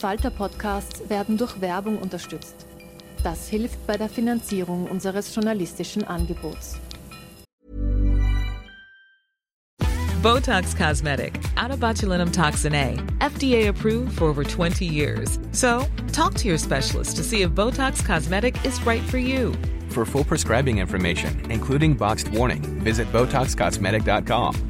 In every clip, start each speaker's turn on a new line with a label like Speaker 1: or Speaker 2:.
Speaker 1: Falter-Podcasts werden durch Werbung unterstützt. Das hilft bei der Finanzierung unseres journalistischen Angebots.
Speaker 2: Botox Cosmetic, out of botulinum toxin A, FDA approved for over 20 years. So, talk to your specialist to see if Botox Cosmetic is right for you.
Speaker 3: For full prescribing information, including boxed warning, visit BotoxCosmetic.com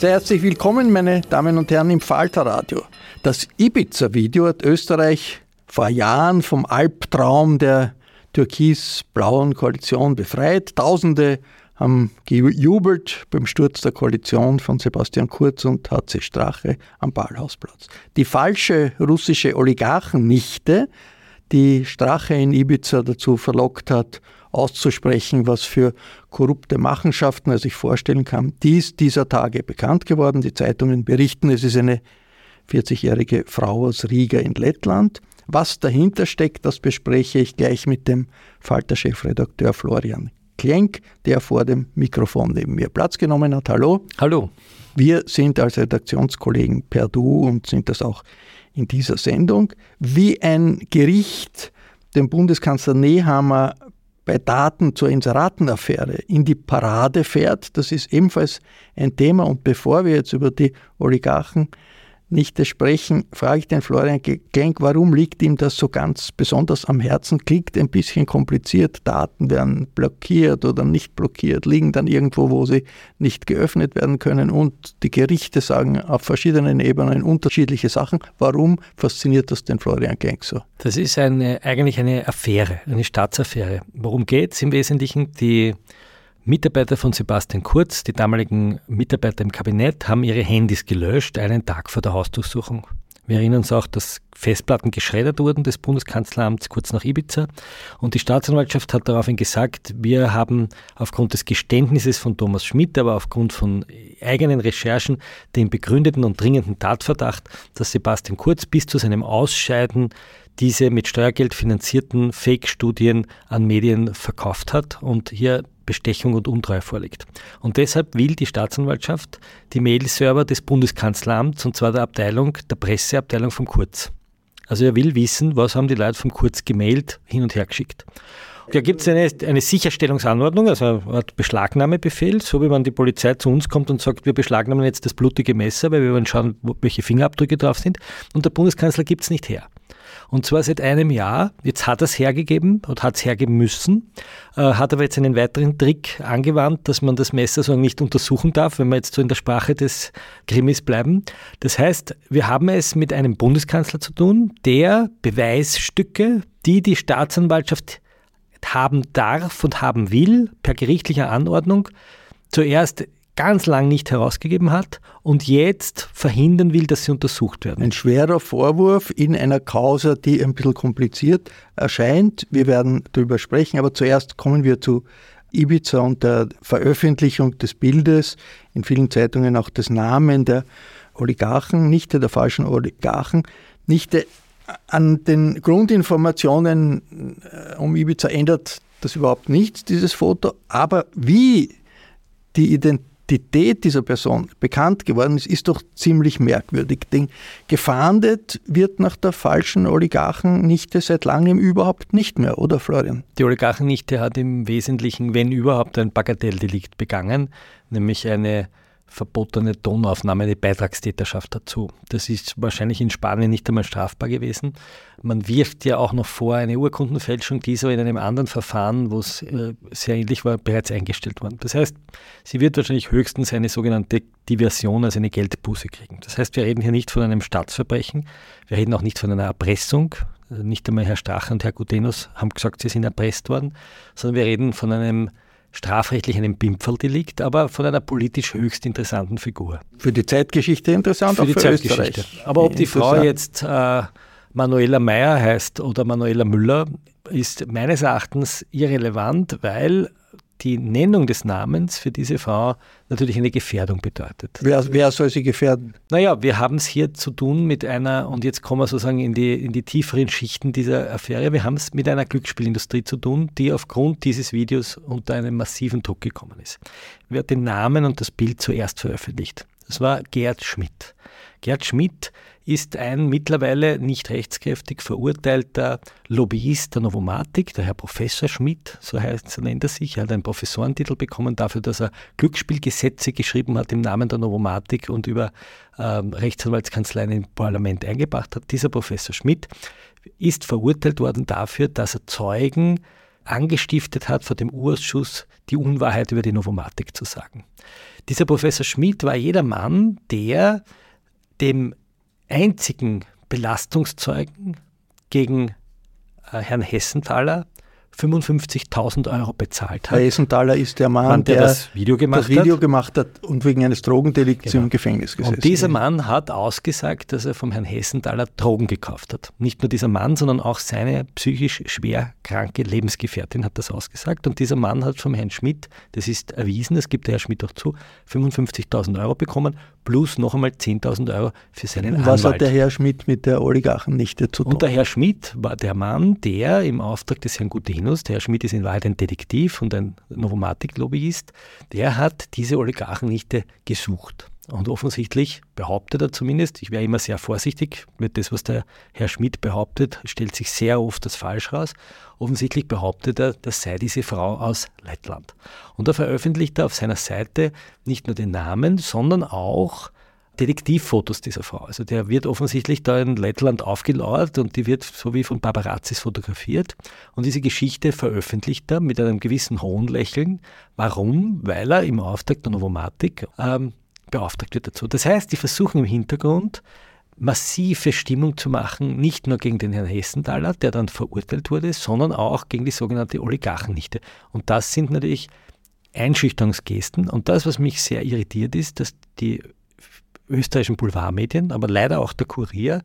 Speaker 4: Sehr herzlich willkommen, meine Damen und Herren, im Falterradio. Das Ibiza-Video hat Österreich vor Jahren vom Albtraum der türkis-blauen Koalition befreit. Tausende haben gejubelt beim Sturz der Koalition von Sebastian Kurz und HC Strache am Ballhausplatz. Die falsche russische Oligarchennichte, die Strache in Ibiza dazu verlockt hat, auszusprechen, was für korrupte Machenschaften er sich vorstellen kann. Die ist dieser Tage bekannt geworden. Die Zeitungen berichten, es ist eine 40-jährige Frau aus Riga in Lettland. Was dahinter steckt, das bespreche ich gleich mit dem Falter-Chefredakteur Florian Klenk, der vor dem Mikrofon neben mir Platz genommen hat. Hallo.
Speaker 5: Hallo.
Speaker 4: Wir sind als Redaktionskollegen per Du und sind das auch in dieser Sendung. Wie ein Gericht dem Bundeskanzler Nehammer bei Daten zur Inseratenaffäre in die Parade fährt. Das ist ebenfalls ein Thema. Und bevor wir jetzt über die Oligarchen nicht sprechen, frage ich den Florian Genk, warum liegt ihm das so ganz besonders am Herzen? Klingt ein bisschen kompliziert, Daten werden blockiert oder nicht blockiert, liegen dann irgendwo, wo sie nicht geöffnet werden können und die Gerichte sagen auf verschiedenen Ebenen unterschiedliche Sachen. Warum fasziniert das den Florian Genk so?
Speaker 5: Das ist eine, eigentlich eine Affäre, eine Staatsaffäre. Worum geht es im Wesentlichen? Die Mitarbeiter von Sebastian Kurz, die damaligen Mitarbeiter im Kabinett, haben ihre Handys gelöscht, einen Tag vor der Hausdurchsuchung. Wir erinnern uns auch, dass Festplatten geschreddert wurden des Bundeskanzleramts kurz nach Ibiza. Und die Staatsanwaltschaft hat daraufhin gesagt, wir haben aufgrund des Geständnisses von Thomas Schmidt, aber aufgrund von eigenen Recherchen den begründeten und dringenden Tatverdacht, dass Sebastian Kurz bis zu seinem Ausscheiden diese mit Steuergeld finanzierten Fake-Studien an Medien verkauft hat und hier Bestechung und Untreue vorliegt. Und deshalb will die Staatsanwaltschaft die Mail-Server des Bundeskanzleramts, und zwar der Abteilung, der Presseabteilung vom Kurz. Also er will wissen, was haben die Leute vom Kurz gemailt, hin und her geschickt. Da gibt es eine, eine Sicherstellungsanordnung, also Art Beschlagnahmebefehl, so wie wenn die Polizei zu uns kommt und sagt, wir beschlagnahmen jetzt das blutige Messer, weil wir wollen schauen, welche Fingerabdrücke drauf sind. Und der Bundeskanzler gibt es nicht her. Und zwar seit einem Jahr. Jetzt hat er es hergegeben und hat es hergeben müssen, äh, hat aber jetzt einen weiteren Trick angewandt, dass man das Messer so nicht untersuchen darf, wenn wir jetzt so in der Sprache des Krimis bleiben. Das heißt, wir haben es mit einem Bundeskanzler zu tun, der Beweisstücke, die die Staatsanwaltschaft haben darf und haben will, per gerichtlicher Anordnung, zuerst ganz lang nicht herausgegeben hat und jetzt verhindern will, dass sie untersucht werden.
Speaker 4: Ein schwerer Vorwurf in einer Causa, die ein bisschen kompliziert erscheint. Wir werden darüber sprechen, aber zuerst kommen wir zu Ibiza und der Veröffentlichung des Bildes, in vielen Zeitungen auch des Namen der Oligarchen, nicht der falschen Oligarchen, nicht an den Grundinformationen äh, um Ibiza ändert das überhaupt nichts, dieses Foto, aber wie die Identität Identität dieser Person bekannt geworden ist, ist doch ziemlich merkwürdig. Denn gefahndet wird nach der falschen Oligarchennichte seit langem überhaupt nicht mehr, oder Florian?
Speaker 5: Die Oligarchennichte hat im Wesentlichen, wenn überhaupt, ein Bagatelldelikt begangen, nämlich eine verbotene Tonaufnahme, eine Beitragstäterschaft dazu. Das ist wahrscheinlich in Spanien nicht einmal strafbar gewesen. Man wirft ja auch noch vor, eine Urkundenfälschung, die so in einem anderen Verfahren, wo es äh, sehr ähnlich war, bereits eingestellt worden. Das heißt, sie wird wahrscheinlich höchstens eine sogenannte Diversion, also eine Geldbuße kriegen. Das heißt, wir reden hier nicht von einem Staatsverbrechen, wir reden auch nicht von einer Erpressung. Nicht einmal Herr Strache und Herr Gutenus haben gesagt, sie sind erpresst worden, sondern wir reden von einem strafrechtlich einem Bimpferldelikt, aber von einer politisch höchst interessanten Figur.
Speaker 4: Für die Zeitgeschichte interessant,
Speaker 5: für die für Zeitgeschichte. Aber ob die Frau jetzt äh, Manuela Meyer heißt oder Manuela Müller, ist meines Erachtens irrelevant, weil die Nennung des Namens für diese Frau natürlich eine Gefährdung bedeutet.
Speaker 4: Wer, wer soll sie gefährden?
Speaker 5: Naja, wir haben es hier zu tun mit einer, und jetzt kommen wir sozusagen in die, in die tieferen Schichten dieser Affäre, wir haben es mit einer Glücksspielindustrie zu tun, die aufgrund dieses Videos unter einen massiven Druck gekommen ist. Wer hat den Namen und das Bild zuerst veröffentlicht? Das war Gerd Schmidt. Gerd Schmidt ist ein mittlerweile nicht rechtskräftig verurteilter Lobbyist der Novomatik, der Herr Professor Schmidt, so heißt, nennt er sich. Er hat einen Professorentitel bekommen dafür, dass er Glücksspielgesetze geschrieben hat im Namen der Novomatik und über ähm, Rechtsanwaltskanzleien im Parlament eingebracht hat. Dieser Professor Schmidt ist verurteilt worden dafür, dass er Zeugen angestiftet hat, vor dem Urausschuss die Unwahrheit über die Novomatik zu sagen. Dieser Professor Schmidt war jeder Mann, der dem einzigen Belastungszeugen gegen äh, Herrn Hessenthaler 55.000 Euro bezahlt hat.
Speaker 4: Herr Hessenthaler ist der Mann,
Speaker 5: Mann der,
Speaker 4: der,
Speaker 5: das Video gemacht
Speaker 4: das Video
Speaker 5: hat.
Speaker 4: gemacht hat und wegen eines Drogendelikts
Speaker 5: Genau.
Speaker 4: im Gefängnis gesessen
Speaker 5: Und dieser
Speaker 4: ist.
Speaker 5: Mann hat ausgesagt, dass er vom Herrn Hessenthaler Drogen gekauft hat. Nicht nur dieser Mann, sondern auch seine psychisch schwer kranke Lebensgefährtin hat das ausgesagt. Und dieser Mann hat vom Herrn Schmidt, das ist erwiesen, das gibt der Herr Schmidt auch zu, 55.000 Euro bekommen, plus noch einmal 10.000 Euro für seinen
Speaker 4: Und was
Speaker 5: Anwalt.
Speaker 4: hat der Herr Schmidt mit der Oligarchennichte zu tun?
Speaker 5: Und der Herr Schmidt war der Mann, der im Auftrag des Herrn Gutenus, der Herr Schmidt ist in Wahrheit ein Detektiv und ein Novomatic-Lobbyist, der hat diese Oligarchennichte gesucht. Und offensichtlich behauptet er zumindest, ich wäre immer sehr vorsichtig mit das, was der Herr Schmidt behauptet, stellt sich sehr oft als falsch raus. Offensichtlich behauptet er, das sei diese Frau aus Lettland. Und er veröffentlicht er auf seiner Seite nicht nur den Namen, sondern auch Detektivfotos dieser Frau. Also der wird offensichtlich da in Lettland aufgelauert und die wird so wie von Paparazzis fotografiert. Und diese Geschichte veröffentlicht er mit einem gewissen Hohnlächeln. Warum? Weil er im Auftrag der Novomatik ähm, beauftragt wird dazu. Das heißt, die versuchen im Hintergrund massive Stimmung zu machen, nicht nur gegen den Herrn Hessenthaler, der dann verurteilt wurde, sondern auch gegen die sogenannte Oligarchennichte. Und das sind natürlich Einschüchterungsgesten. Und das, was mich sehr irritiert, ist, dass die österreichischen Boulevardmedien, aber leider auch der Kurier,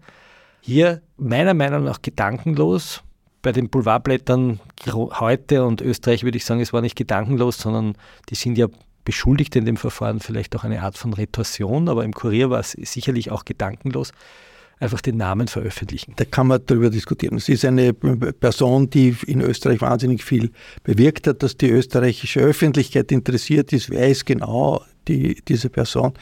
Speaker 5: hier meiner Meinung nach gedankenlos bei den Boulevardblättern heute und Österreich würde ich sagen, es war nicht gedankenlos, sondern die sind ja beschuldigt in dem Verfahren vielleicht auch eine Art von Retorsion, aber im Kurier war es sicherlich auch gedankenlos, einfach den Namen veröffentlichen.
Speaker 4: Da kann man darüber diskutieren. Es ist eine Person, die in Österreich wahnsinnig viel bewirkt hat, dass die österreichische Öffentlichkeit interessiert ist, wer ist genau die, diese Person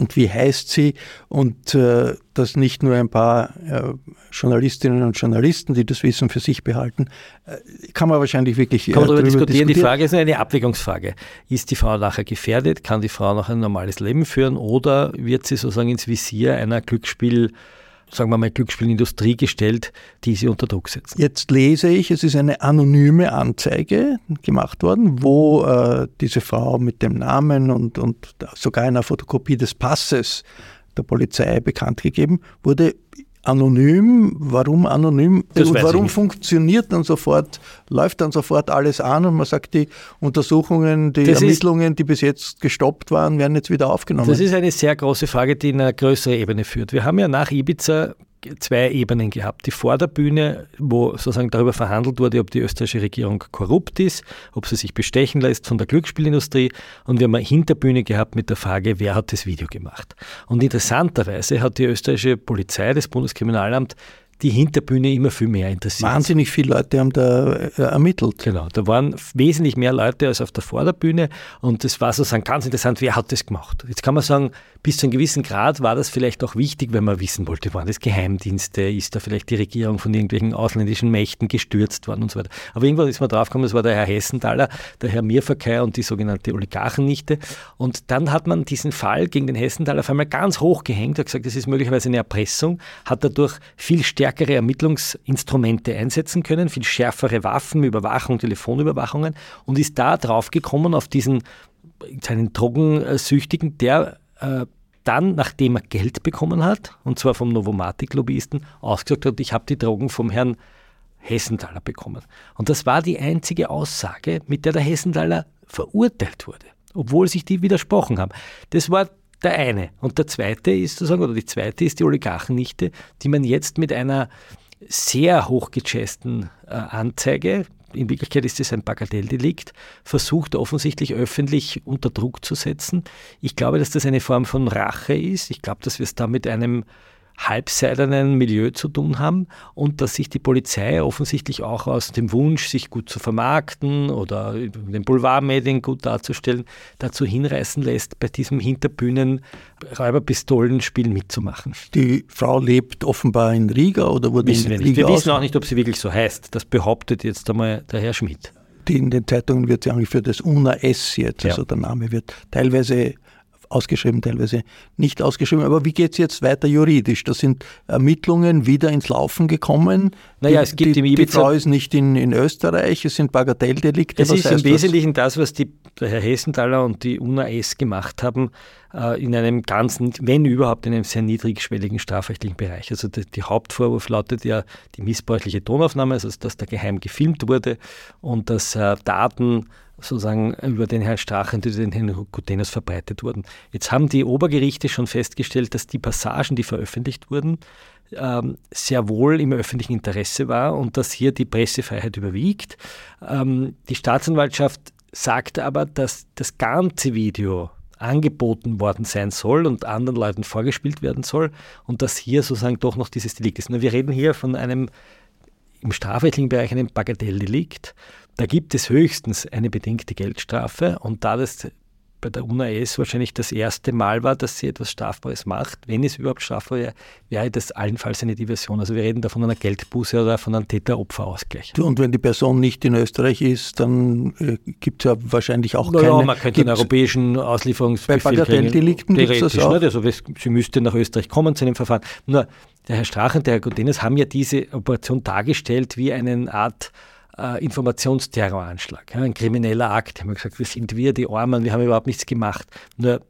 Speaker 4: und wie heißt sie und äh, dass nicht nur ein paar äh, Journalistinnen und Journalisten, die das Wissen für sich behalten, äh, kann man wahrscheinlich wirklich
Speaker 5: kann man darüber, diskutieren.
Speaker 4: diskutieren.
Speaker 5: Die Frage ist eine Abwägungsfrage. Ist die Frau nachher gefährdet? Kann die Frau noch ein normales Leben führen oder wird sie sozusagen ins Visier einer Glücksspiel sagen wir mal, Glücksspielindustrie gestellt, die sie unter Druck setzen.
Speaker 4: Jetzt lese ich, es ist eine anonyme Anzeige gemacht worden, wo äh, diese Frau mit dem Namen und, und sogar einer Fotokopie des Passes der Polizei bekannt gegeben wurde. Anonym, warum anonym
Speaker 5: Das
Speaker 4: und warum funktioniert dann sofort, läuft dann sofort alles an und man sagt, die Untersuchungen, die
Speaker 5: Das ist-
Speaker 4: Ermittlungen, die bis jetzt gestoppt waren, werden jetzt wieder aufgenommen.
Speaker 5: Das ist eine sehr große Frage, die in eine größere Ebene führt. Wir haben ja nach Ibiza zwei Ebenen gehabt. Die Vorderbühne, wo sozusagen darüber verhandelt wurde, ob die österreichische Regierung korrupt ist, ob sie sich bestechen lässt von der Glücksspielindustrie. Und wir haben eine Hinterbühne gehabt mit der Frage, wer hat das Video gemacht. Und interessanterweise hat die österreichische Polizei, das Bundeskriminalamt, die Hinterbühne immer viel mehr interessiert.
Speaker 4: Wahnsinnig viele Leute haben da äh, ermittelt.
Speaker 5: Genau, da waren wesentlich mehr Leute als auf der Vorderbühne und es war sozusagen ganz interessant, wer hat das gemacht. Jetzt kann man sagen, bis zu einem gewissen Grad war das vielleicht auch wichtig, wenn man wissen wollte, waren das Geheimdienste, ist da vielleicht die Regierung von irgendwelchen ausländischen Mächten gestürzt worden und so weiter. Aber irgendwann ist man draufgekommen, das war der Herr Hessenthaler, der Herr Mirverkei und die sogenannte Oligarchennichte. Und dann hat man diesen Fall gegen den Hessenthaler auf einmal ganz hoch gehängt, hat gesagt, das ist möglicherweise eine Erpressung, hat dadurch viel stärkere Ermittlungsinstrumente einsetzen können, viel schärfere Waffen, Überwachung, Telefonüberwachungen und ist da draufgekommen auf diesen seinen Drogensüchtigen, der äh, dann, nachdem er Geld bekommen hat, und zwar vom Novomatic-Lobbyisten, ausgesagt hat, ich habe die Drogen vom Herrn Hessenthaler bekommen. Und das war die einzige Aussage, mit der der Hessenthaler verurteilt wurde, obwohl sich die widersprochen haben. Das war der eine. Und der zweite ist sozusagen, oder die zweite ist die Oligarchennichte, die man jetzt mit einer sehr hochgechessten äh, Anzeige, in Wirklichkeit ist es ein Bagatelldelikt, versucht offensichtlich öffentlich unter Druck zu setzen. Ich glaube, dass das eine Form von Rache ist. Ich glaube, dass wir es da mit einem halbseidenen Milieu zu tun haben und dass sich die Polizei offensichtlich auch aus dem Wunsch, sich gut zu vermarkten oder den Boulevardmedien gut darzustellen, dazu hinreißen lässt, bei diesem Hinterbühnen Räuberpistolenspiel mitzumachen.
Speaker 4: Die Frau lebt offenbar in Riga oder wurde
Speaker 5: wissen
Speaker 4: in
Speaker 5: wir
Speaker 4: Riga
Speaker 5: nicht. Wir wissen auch nicht, ob sie wirklich so heißt. Das behauptet jetzt einmal der Herr Schmidt.
Speaker 4: in den Zeitungen wird sie angeführt als UNA-S jetzt, also ja. der Name wird teilweise ausgeschrieben, teilweise nicht ausgeschrieben. Aber wie geht es jetzt weiter juridisch? Da sind Ermittlungen wieder ins Laufen gekommen.
Speaker 5: Naja, es gibt
Speaker 4: die,
Speaker 5: im Ibiza...
Speaker 4: Die Frau ist nicht in, in Österreich, es sind Bagatelldelikte.
Speaker 5: Es ist im Wesentlichen das, was die, Herr Hessenthaler und die UNAS gemacht haben, äh, in einem ganzen, wenn überhaupt, in einem sehr niedrigschwelligen strafrechtlichen Bereich. Also die, die Hauptvorwurf lautet ja die missbräuchliche Tonaufnahme, also dass da geheim gefilmt wurde und dass äh, Daten sozusagen über den Herrn Strache und den Herrn Gutenus verbreitet wurden. Jetzt haben die Obergerichte schon festgestellt, dass die Passagen, die veröffentlicht wurden, ähm, sehr wohl im öffentlichen Interesse war und dass hier die Pressefreiheit überwiegt. Ähm, die Staatsanwaltschaft sagt aber, dass das ganze Video angeboten worden sein soll und anderen Leuten vorgespielt werden soll und dass hier sozusagen doch noch dieses Delikt ist. Wir reden hier von einem im strafrechtlichen Bereich einem Bagatelldelikt da gibt es höchstens eine bedingte Geldstrafe und da das bei der UNAS wahrscheinlich das erste Mal war, dass sie etwas Strafbares macht, wenn es überhaupt strafbar wäre, wäre das allenfalls eine Diversion. Also wir reden da von einer Geldbuße oder von einem Täter-Opfer-Ausgleich.
Speaker 4: Und wenn die Person nicht in Österreich ist, dann äh, gibt es ja wahrscheinlich auch
Speaker 5: naja,
Speaker 4: keine...
Speaker 5: man könnte einen europäischen Auslieferungsbefehl
Speaker 4: Bei Bagatelldelikten gibt es das auch?
Speaker 5: Nicht? Also sie müsste nach Österreich kommen zu dem Verfahren. Nur der Herr Strach und der Herr Gutenes haben ja diese Operation dargestellt wie eine Art äh, Informationsterroranschlag, ja, ein krimineller Akt. Die haben gesagt, wir sind wir, die Armen, wir haben überhaupt nichts gemacht. Nur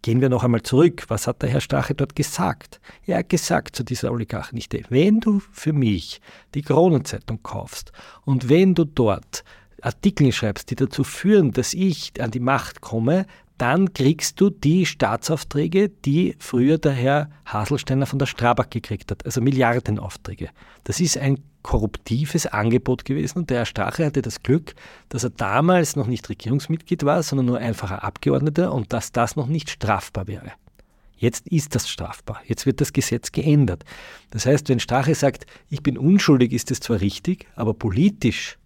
Speaker 5: gehen wir noch einmal zurück. Was hat der Herr Strache dort gesagt? Er hat gesagt zu dieser Oligarchennichte, wenn du für mich die Kronenzeitung kaufst und wenn du dort Artikel schreibst, die dazu führen, dass ich an die Macht komme, dann kriegst du die Staatsaufträge, die früher der Herr Haselsteiner von der Strabag gekriegt hat, also Milliardenaufträge. Das ist ein korruptives Angebot gewesen und der Herr Strache hatte das Glück, dass er damals noch nicht Regierungsmitglied war, sondern nur einfacher Abgeordneter und dass das noch nicht strafbar wäre. Jetzt ist das strafbar. Jetzt wird das Gesetz geändert. Das heißt, wenn Strache sagt, ich bin unschuldig, ist es zwar richtig, aber politisch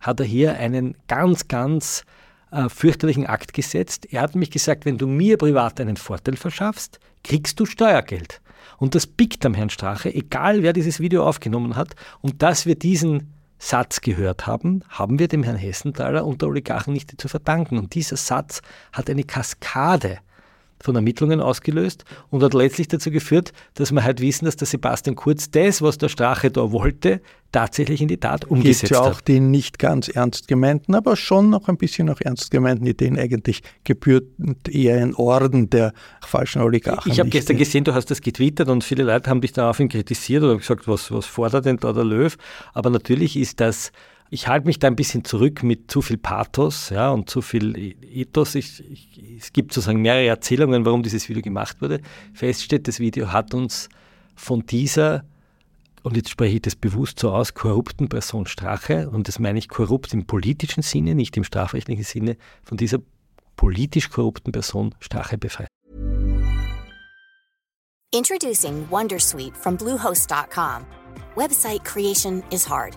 Speaker 5: hat er hier einen ganz, ganz äh, fürchterlichen Akt gesetzt. Er hat nämlich gesagt, wenn du mir privat einen Vorteil verschaffst, kriegst du Steuergeld. Und das pickt am Herrn Strache, egal wer dieses Video aufgenommen hat. Und dass wir diesen Satz gehört haben, haben wir dem Herrn Hessenthaler und der Oligarchen nicht zu verdanken. Und dieser Satz hat eine Kaskade von Ermittlungen ausgelöst und hat letztlich dazu geführt, dass wir halt wissen, dass der Sebastian Kurz das, was der Strache da wollte, tatsächlich in die Tat umgesetzt
Speaker 4: Gibt ja auch
Speaker 5: hat.
Speaker 4: die nicht ganz ernst gemeinten, aber schon noch ein bisschen noch ernst gemeinten Ideen. Eigentlich gebührt eher ein Orden der falschen Oligarchen.
Speaker 5: Ich habe gestern gesehen, du hast das getwittert und viele Leute haben dich daraufhin kritisiert oder gesagt, was, was fordert denn da der Löw? Aber natürlich ist das ich halte mich da ein bisschen zurück mit zu viel Pathos ja, und zu viel e-, Ethos. Ich, ich, es gibt sozusagen mehrere Erzählungen, warum dieses Video gemacht wurde. Fest steht, das Video hat uns von dieser, und jetzt spreche ich das bewusst so aus, korrupten Person Strache, und das meine ich korrupt im politischen Sinne, nicht im strafrechtlichen Sinne, von dieser politisch korrupten Person Strache befreit.
Speaker 6: Introducing Wondersuite from Bluehost.com. Website creation is hard.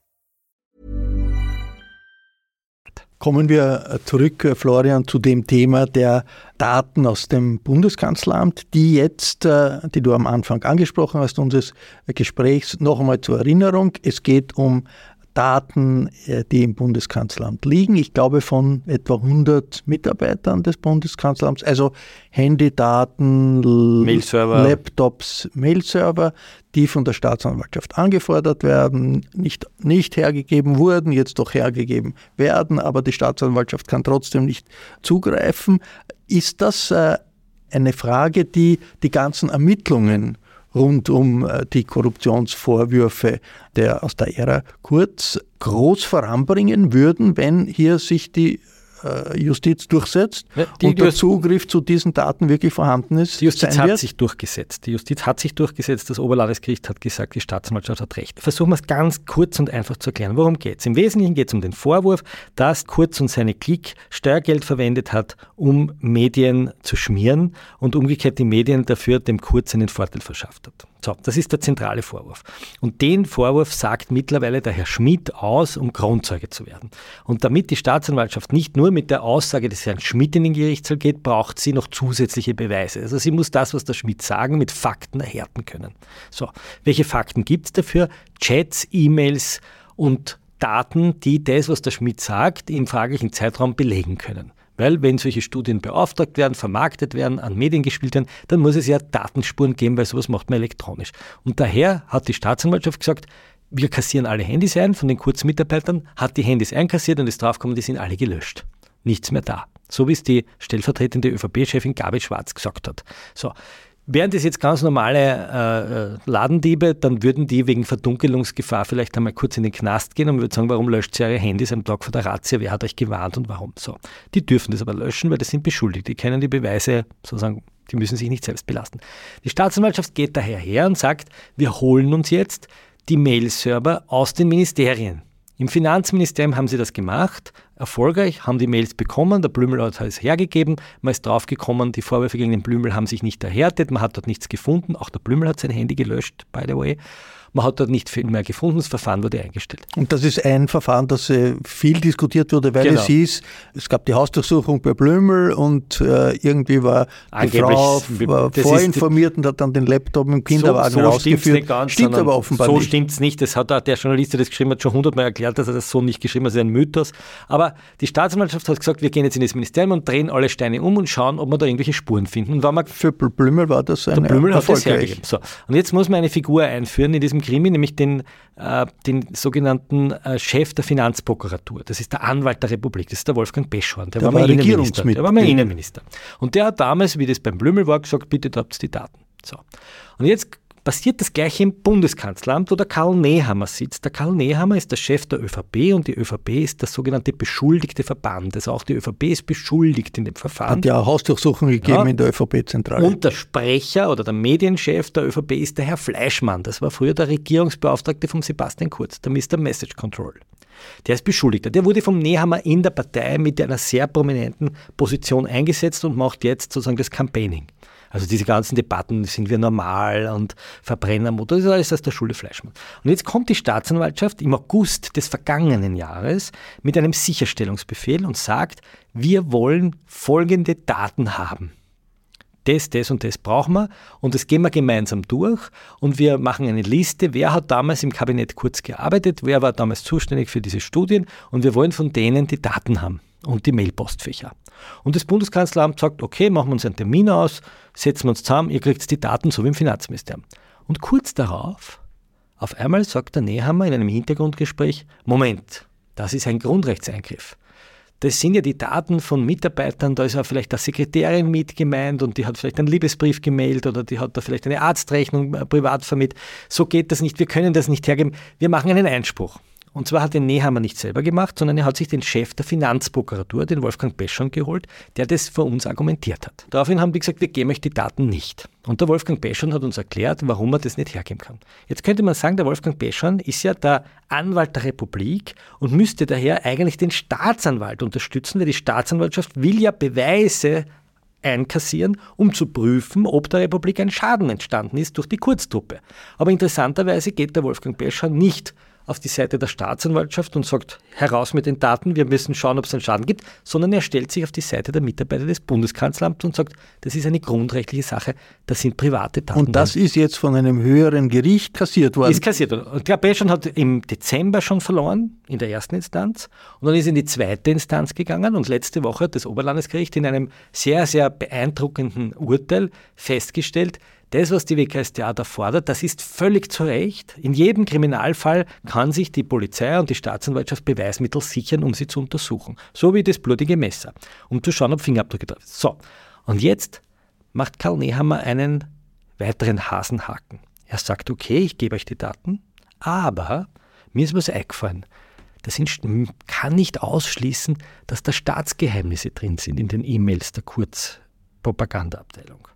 Speaker 4: Kommen wir zurück, Florian, zu dem Thema der Daten aus dem Bundeskanzleramt, die jetzt, äh, die du am Anfang angesprochen hast, unseres Gesprächs, noch einmal zur Erinnerung. Es geht um Daten, äh, die im Bundeskanzleramt liegen. Ich glaube von etwa 100 Mitarbeitern des Bundeskanzleramts, also Handydaten,
Speaker 5: Mailserver.
Speaker 4: Laptops, Mailserver, die von der Staatsanwaltschaft angefordert werden, nicht, nicht hergegeben wurden, jetzt doch hergegeben werden, aber die Staatsanwaltschaft kann trotzdem nicht zugreifen. Ist das äh, eine Frage, die die ganzen Ermittlungen rund um äh, die Korruptionsvorwürfe der aus der Ära. Kurz groß voranbringen würden, wenn hier sich die Justiz durchsetzt ja, und der Zugriff zu diesen Daten wirklich vorhanden ist.
Speaker 5: Die Justiz hat sich durchgesetzt. Die Justiz hat sich durchgesetzt. Das Oberlandesgericht hat gesagt, die Staatsanwaltschaft hat recht. Versuchen wir es ganz kurz und einfach zu erklären. Worum geht es? Im Wesentlichen geht es um den Vorwurf, dass Kurz und seine Klick Steuergeld verwendet hat, um Medien zu schmieren und umgekehrt die Medien dafür dem Kurz einen Vorteil verschafft hat. So, das ist der zentrale Vorwurf. Und den Vorwurf sagt mittlerweile der Herr Schmidt aus, um Kronzeuge zu werden. Und damit die Staatsanwaltschaft nicht nur mit der Aussage des Herrn Schmidt in den Gerichtssaal geht, braucht sie noch zusätzliche Beweise. Also sie muss das, was der Schmidt sagen, mit Fakten erhärten können. So, welche Fakten gibt es dafür? Chats, E-Mails und Daten, die das, was der Schmidt sagt, im fraglichen Zeitraum belegen können. Weil wenn solche Studien beauftragt werden, vermarktet werden, an Medien gespielt werden, dann muss es ja Datenspuren geben, weil sowas macht man elektronisch. Und daher hat die Staatsanwaltschaft gesagt, wir kassieren alle Handys ein von den Kurzmitarbeitern, hat die Handys einkassiert und ist draufgekommen, die sind alle gelöscht. Nichts mehr da. So wie es die stellvertretende ÖVP-Chefin Gabi Schwarz gesagt hat. So. Wären das jetzt ganz normale äh, Ladendiebe, dann würden die wegen Verdunkelungsgefahr vielleicht einmal kurz in den Knast gehen und würden sagen, warum löscht ihr eure Handys am Tag vor der Razzia, wer hat euch gewarnt und warum? So. Die dürfen das aber löschen, weil das sind beschuldigt. Die kennen die Beweise sozusagen, die müssen sich nicht selbst belasten. Die Staatsanwaltschaft geht daher her und sagt, wir holen uns jetzt die Mail-Server aus den Ministerien. Im Finanzministerium haben sie das gemacht, erfolgreich, haben die Mails bekommen, der Blümel hat es hergegeben, man ist draufgekommen, die Vorwürfe gegen den Blümel haben sich nicht erhärtet, man hat dort nichts gefunden, auch der Blümel hat sein Handy gelöscht, by the way. Man hat dort nicht viel mehr gefunden, das Verfahren wurde eingestellt.
Speaker 4: Und das ist ein Verfahren, das äh, viel diskutiert wurde, weil genau. es hieß, es gab die Hausdurchsuchung bei Blümel und äh, irgendwie war die Frau war vorinformiert und hat dann den Laptop im Kinderwagen so, so rausgeführt.
Speaker 5: Ganz, stimmt aber offenbar so nicht. So stimmt es nicht. Das hat auch der Journalist, der das geschrieben hat, schon hundertmal erklärt, dass er das so nicht geschrieben hat. Das ist ein Mythos. Aber die Staatsanwaltschaft hat gesagt, wir gehen jetzt in das Ministerium und drehen alle Steine um und schauen, ob wir da irgendwelche Spuren finden. Und
Speaker 4: man, Für Blümel war das ein
Speaker 5: Blümel hat das hergegeben. So. Und jetzt muss man eine Figur einführen in diesem Krimi, nämlich den, äh, den sogenannten äh, Chef der Finanzprokuratur. Das ist der Anwalt der Republik. Das ist der Wolfgang Beschhorn.
Speaker 4: Der, der war, war Innenminister. Der
Speaker 5: war mein Innenminister. Und der hat damals, wie das beim Blümel war, gesagt, bitte habt die Daten. So. Und jetzt passiert das gleiche im Bundeskanzleramt, wo der Karl Nehammer sitzt. Der Karl Nehammer ist der Chef der ÖVP und die ÖVP ist das sogenannte beschuldigte Verband. Also auch die ÖVP ist beschuldigt in dem Verfahren.
Speaker 4: Hat ja Hausdurchsuchungen gegeben ja. in der ÖVP-Zentrale.
Speaker 5: Und der Sprecher oder der Medienchef der ÖVP ist der Herr Fleischmann. Das war früher der Regierungsbeauftragte von Sebastian Kurz, der Mr. Message Control. Der ist Beschuldigter. Der wurde vom Nehammer in der Partei mit einer sehr prominenten Position eingesetzt und macht jetzt sozusagen das Campaigning. Also diese ganzen Debatten, sind wir normal und Verbrennermotor, das ist alles aus der Schule Fleischmann. Und jetzt kommt die Staatsanwaltschaft im August des vergangenen Jahres mit einem Sicherstellungsbefehl und sagt, wir wollen folgende Daten haben das, das und das brauchen wir und das gehen wir gemeinsam durch und wir machen eine Liste, wer hat damals im Kabinett kurz gearbeitet, wer war damals zuständig für diese Studien und wir wollen von denen die Daten haben und die Mailpostfächer. Und das Bundeskanzleramt sagt, okay, machen wir uns einen Termin aus, setzen wir uns zusammen, ihr kriegt die Daten so wie im Finanzministerium. Und kurz darauf, auf einmal sagt der Nehammer in einem Hintergrundgespräch, Moment, das ist ein Grundrechtseingriff. Das sind ja die Daten von Mitarbeitern, da ist ja vielleicht eine Sekretärin mit gemeint und die hat vielleicht einen Liebesbrief gemailt oder die hat da vielleicht eine Arztrechnung äh, privat vermittelt. So geht das nicht, wir können das nicht hergeben, wir machen einen Einspruch. Und zwar hat den Nehammer nicht selber gemacht, sondern er hat sich den Chef der Finanzprokuratur, den Wolfgang Peschon, geholt, der das für uns argumentiert hat. Daraufhin haben die gesagt, wir geben euch die Daten nicht. Und der Wolfgang Peschon hat uns erklärt, warum er das nicht hergeben kann. Jetzt könnte man sagen, der Wolfgang Peschon ist ja der Anwalt der Republik und müsste daher eigentlich den Staatsanwalt unterstützen, weil die Staatsanwaltschaft will ja Beweise einkassieren, um zu prüfen, ob der Republik ein Schaden entstanden ist durch die Kurztruppe. Aber interessanterweise geht der Wolfgang Peschon nicht auf die Seite der Staatsanwaltschaft und sagt, heraus mit den Daten, wir müssen schauen, ob es einen Schaden gibt, sondern er stellt sich auf die Seite der Mitarbeiter des Bundeskanzleramts und sagt, das ist eine grundrechtliche Sache, das sind private Daten.
Speaker 4: Und das ist jetzt von einem höheren Gericht kassiert worden?
Speaker 5: Ist kassiert worden. Und Klaus Beschon hat im Dezember schon verloren, in der ersten Instanz, und dann ist in die zweite Instanz gegangen und letzte Woche hat das Oberlandesgericht in einem sehr, sehr beeindruckenden Urteil festgestellt, das, was die WKStA da fordert, das ist völlig zu Recht. In jedem Kriminalfall kann sich die Polizei und die Staatsanwaltschaft Beweismittel sichern, um sie zu untersuchen. So wie das blutige Messer, um zu schauen, ob Fingerabdrücke drauf sind. So, und jetzt macht Karl Nehammer einen weiteren Hasenhaken. Er sagt, okay, ich gebe euch die Daten, aber mir ist was eingefallen. Das kann nicht ausschließen, dass da Staatsgeheimnisse drin sind in den E-Mails der Kurzpropagandaabteilung.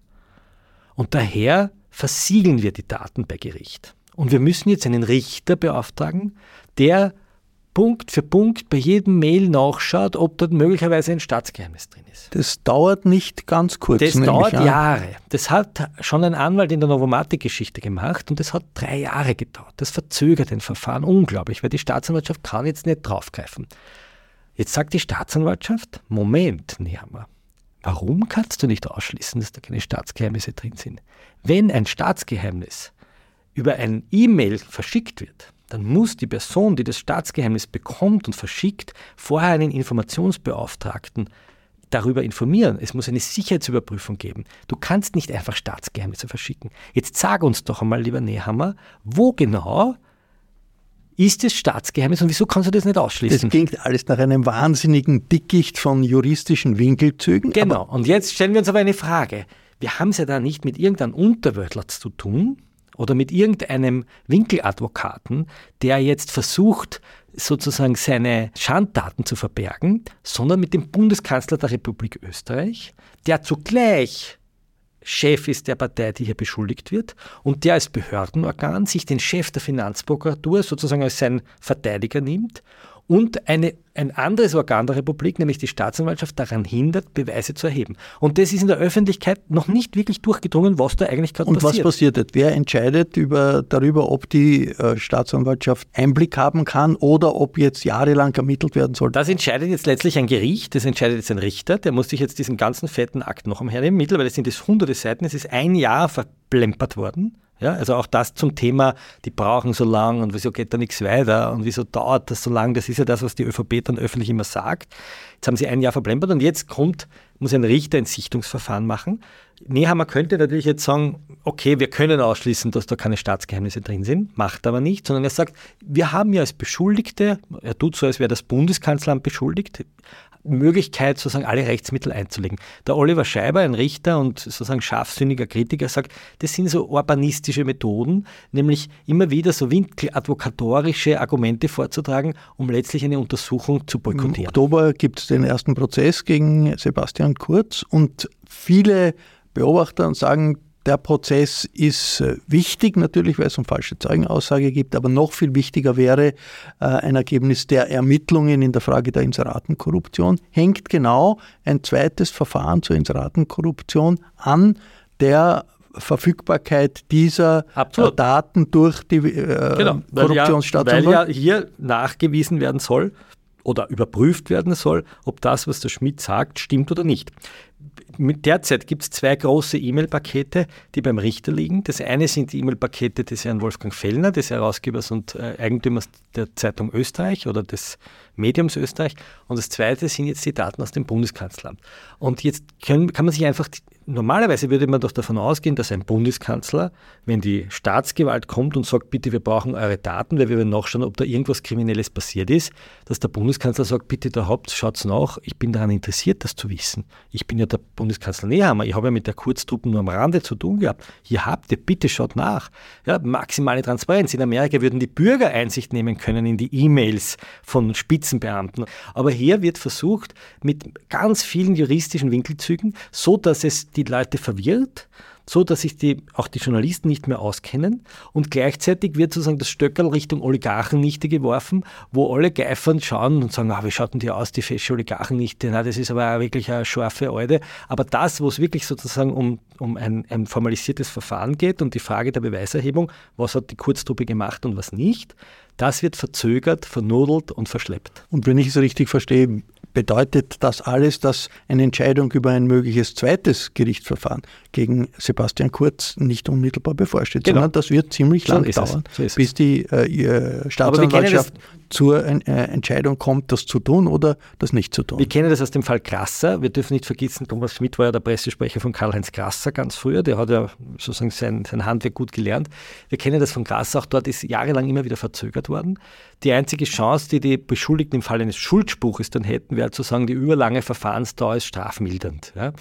Speaker 5: Und daher versiegeln wir die Daten bei Gericht. Und wir müssen jetzt einen Richter beauftragen, der Punkt für Punkt bei jedem Mail nachschaut, ob dort möglicherweise ein Staatsgeheimnis drin ist.
Speaker 4: Das dauert nicht ganz kurz.
Speaker 5: Das dauert Jahre. Das hat schon ein Anwalt in der Novomatic-Geschichte gemacht und das hat drei Jahre gedauert. Das verzögert den Verfahren unglaublich, weil die Staatsanwaltschaft kann jetzt nicht draufgreifen. Jetzt sagt die Staatsanwaltschaft, Moment, Nehammer, Warum kannst du nicht ausschließen, dass da keine Staatsgeheimnisse drin sind? Wenn ein Staatsgeheimnis über ein E-Mail verschickt wird, dann muss die Person, die das Staatsgeheimnis bekommt und verschickt, vorher einen Informationsbeauftragten darüber informieren. Es muss eine Sicherheitsüberprüfung geben. Du kannst nicht einfach Staatsgeheimnisse verschicken. Jetzt sag uns doch einmal, lieber Nehammer, wo genau ist es Staatsgeheimnis und wieso kannst du das nicht ausschließen?
Speaker 4: Das klingt alles nach einem wahnsinnigen Dickicht von juristischen Winkelzügen.
Speaker 5: Genau. Und jetzt stellen wir uns aber eine Frage. Wir haben es ja da nicht mit irgendeinem Unterwörtler zu tun oder mit irgendeinem Winkeladvokaten, der jetzt versucht, sozusagen seine Schandtaten zu verbergen, sondern mit dem Bundeskanzler der Republik Österreich, der zugleich Chef ist der Partei, die hier beschuldigt wird. Und der als Behördenorgan sich den Chef der Finanzprokuratur sozusagen als seinen Verteidiger nimmt und eine, ein anderes Organ der Republik, nämlich die Staatsanwaltschaft, daran hindert, Beweise zu erheben. Und das ist in der Öffentlichkeit noch nicht wirklich durchgedrungen, was da eigentlich gerade passiert.
Speaker 4: Und was passiert jetzt? Wer entscheidet über, darüber, ob die äh, Staatsanwaltschaft Einblick haben kann oder ob jetzt jahrelang ermittelt werden soll?
Speaker 5: Das entscheidet jetzt letztlich ein Gericht, das entscheidet jetzt ein Richter, der muss sich jetzt diesen ganzen fetten Akt noch umhernehmen. Mittlerweile sind es hunderte Seiten, es ist ein Jahr verplempert worden. Ja, also auch das zum Thema, die brauchen so lang und wieso geht da nichts weiter und wieso dauert das so lang, das ist ja das, was die ÖVP dann öffentlich immer sagt. Jetzt haben sie ein Jahr verplempert und jetzt kommt, muss ein Richter ein Sichtungsverfahren machen. Nehammer könnte natürlich jetzt sagen, okay, wir können ausschließen, dass da keine Staatsgeheimnisse drin sind, macht aber nicht, sondern er sagt, wir haben ja als Beschuldigte, er tut so, als wäre das Bundeskanzleramt beschuldigt, Möglichkeit, sozusagen alle Rechtsmittel einzulegen. Der Oliver Scheiber, ein Richter und sozusagen scharfsinniger Kritiker, sagt, das sind so urbanistische Methoden, nämlich immer wieder so winkeladvokatorische Argumente vorzutragen, um letztlich eine Untersuchung zu boykottieren.
Speaker 4: Im Oktober gibt es den ersten Prozess gegen Sebastian Kurz und viele Beobachter sagen, der Prozess ist äh, wichtig natürlich, weil es um falsche Zeugenaussage gibt, aber noch viel wichtiger wäre äh, ein Ergebnis der Ermittlungen in der Frage der Inseratenkorruption. Hängt genau ein zweites Verfahren zur Inseratenkorruption an der Verfügbarkeit dieser äh, Absolut. Daten durch die äh, genau, Korruptionsstaatsanwalt?
Speaker 5: Weil ja hier nachgewiesen werden soll oder überprüft werden soll, ob das, was der Schmidt sagt, stimmt oder nicht derzeit gibt es zwei große E-Mail-Pakete, die beim Richter liegen. Das eine sind die E-Mail-Pakete des Herrn Wolfgang Fellner, des Herausgebers und äh, Eigentümers der Zeitung Österreich oder des Mediums Österreich. Und das zweite sind jetzt die Daten aus dem Bundeskanzleramt. Und jetzt können, kann man sich einfach, normalerweise würde man doch davon ausgehen, dass ein Bundeskanzler, wenn die Staatsgewalt kommt und sagt, bitte, wir brauchen eure Daten, weil wir wollen nachschauen, ob da irgendwas Kriminelles passiert ist, dass der Bundeskanzler sagt, bitte, der Haupt, schaut's nach, ich bin daran interessiert, das zu wissen. Ich bin ja der Bundeskanzler Nehammer, ich habe ja mit der Kurztruppen nur am Rande zu tun gehabt. Hier habt ihr, bitte schaut nach. Ja, maximale Transparenz. In Amerika würden die Bürger Einsicht nehmen können in die E-Mails von Spitzenbeamten. Aber hier wird versucht, mit ganz vielen juristischen Winkelzügen, so dass es die Leute verwirrt, so dass sich die, auch die Journalisten nicht mehr auskennen und gleichzeitig wird sozusagen das Stöckerl Richtung Oligarchennichte geworfen, wo alle geifern schauen und sagen, ah, wie schaut denn die aus, die fesche Oligarchennichte, na, das ist aber wirklich eine scharfe Alte. Aber das, wo es wirklich sozusagen um, um ein, ein formalisiertes Verfahren geht und die Frage der Beweiserhebung, was hat die Kurztruppe gemacht und was nicht, das wird verzögert, vernudelt und verschleppt.
Speaker 4: Und wenn ich es richtig verstehe, bedeutet das alles, dass eine Entscheidung über ein mögliches zweites Gerichtsverfahren gegen Sebastian Kurz nicht unmittelbar bevorsteht, genau. sondern das wird ziemlich lang so dauern, so bis die äh, Staatsanwaltschaft zur äh, Entscheidung kommt, das zu tun oder das nicht zu tun.
Speaker 5: Wir kennen das aus dem Fall Grasser. Wir dürfen nicht vergessen, Thomas Schmidt war ja der Pressesprecher von Karl-Heinz Grasser ganz früher. Der hat ja sozusagen sein, sein Handwerk gut gelernt. Wir kennen das von Grasser. Auch dort ist jahrelang immer wieder verzögert worden. Die einzige Chance, die die Beschuldigten im Fall eines Schuldspruches dann hätten, wäre zu sagen, die überlange Verfahrensdauer ist strafmildernd. Ja.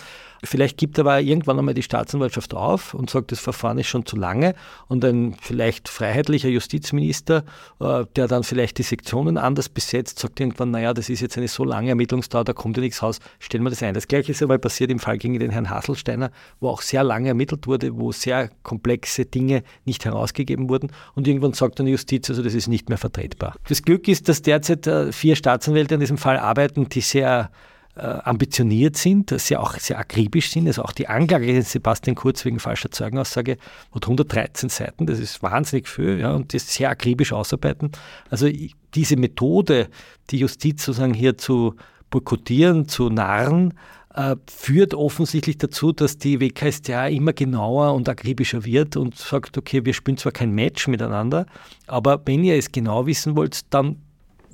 Speaker 5: Vielleicht gibt aber irgendwann einmal die Staatsanwaltschaft auf und sagt, das Verfahren ist schon zu lange und ein vielleicht freiheitlicher Justizminister, äh, der dann vielleicht die Sektionen anders besetzt, sagt irgendwann, naja, das ist jetzt eine so lange Ermittlungsdauer, da kommt ja nichts raus, stellen wir das ein. Das gleiche ist einmal passiert im Fall gegen den Herrn Hasselsteiner, wo auch sehr lange ermittelt wurde, wo sehr komplexe Dinge nicht herausgegeben wurden und irgendwann sagt dann die Justiz, also das ist nicht mehr vertretbar. Das Glück ist, dass derzeit äh, vier Staatsanwälte an diesem Fall arbeiten, die sehr ambitioniert sind, sehr auch sehr akribisch sind. Also auch die Anklage gegen Sebastian Kurz wegen falscher Zeugenaussage hat 113 Seiten, das ist wahnsinnig viel, ja, und das sehr akribisch ausarbeiten. Also diese Methode, die Justiz sozusagen hier zu boykottieren, zu narren, äh, führt offensichtlich dazu, dass die WKStA immer genauer und akribischer wird und sagt, okay, wir spielen zwar kein Match miteinander, aber wenn ihr es genau wissen wollt, dann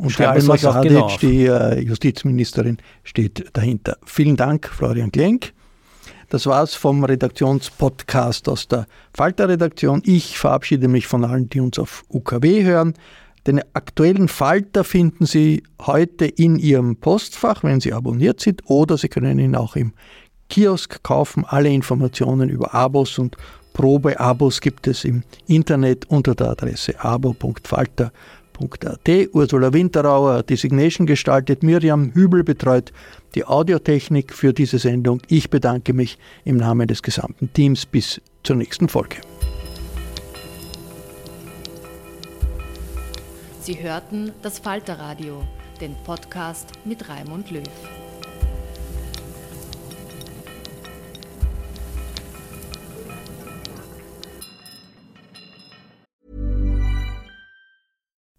Speaker 4: und die Alma Sadic, genau die äh, Justizministerin, steht dahinter. Vielen Dank, Florian Klenk. Das war's vom Redaktionspodcast aus der Falter-Redaktion. Ich verabschiede mich von allen, die uns auf UKW hören. Den aktuellen Falter finden Sie heute in Ihrem Postfach, wenn Sie abonniert sind, oder Sie können ihn auch im Kiosk kaufen. Alle Informationen über Abos und Probeabos gibt es im Internet unter der Adresse abo.falter.com Ursula Winterauer Designation gestaltet, Miriam Hübel betreut die Audiotechnik für diese Sendung. Ich bedanke mich im Namen des gesamten Teams bis zur nächsten Folge.
Speaker 1: Sie hörten das Falterradio, den Podcast mit Raimund Löw.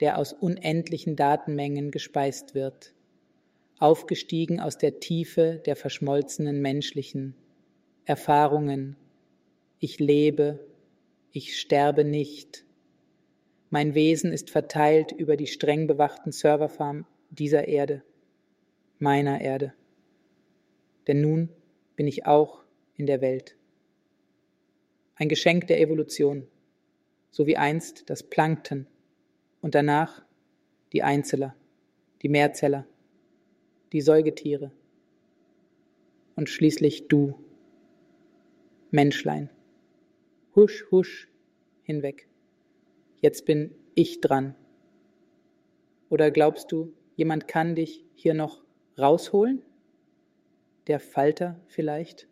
Speaker 7: Der aus unendlichen Datenmengen gespeist wird, aufgestiegen aus der Tiefe der verschmolzenen menschlichen Erfahrungen. Ich lebe, ich sterbe nicht. Mein Wesen ist verteilt über die streng bewachten Serverfarm dieser Erde, meiner Erde. Denn nun bin ich auch in der Welt. Ein Geschenk der Evolution, so wie einst das Plankton und danach die Einzeller, die Mehrzeller, die Säugetiere und schließlich du, Menschlein. Husch, husch, hinweg. Jetzt bin ich dran. Oder glaubst du, jemand kann dich hier noch rausholen? Der Falter vielleicht?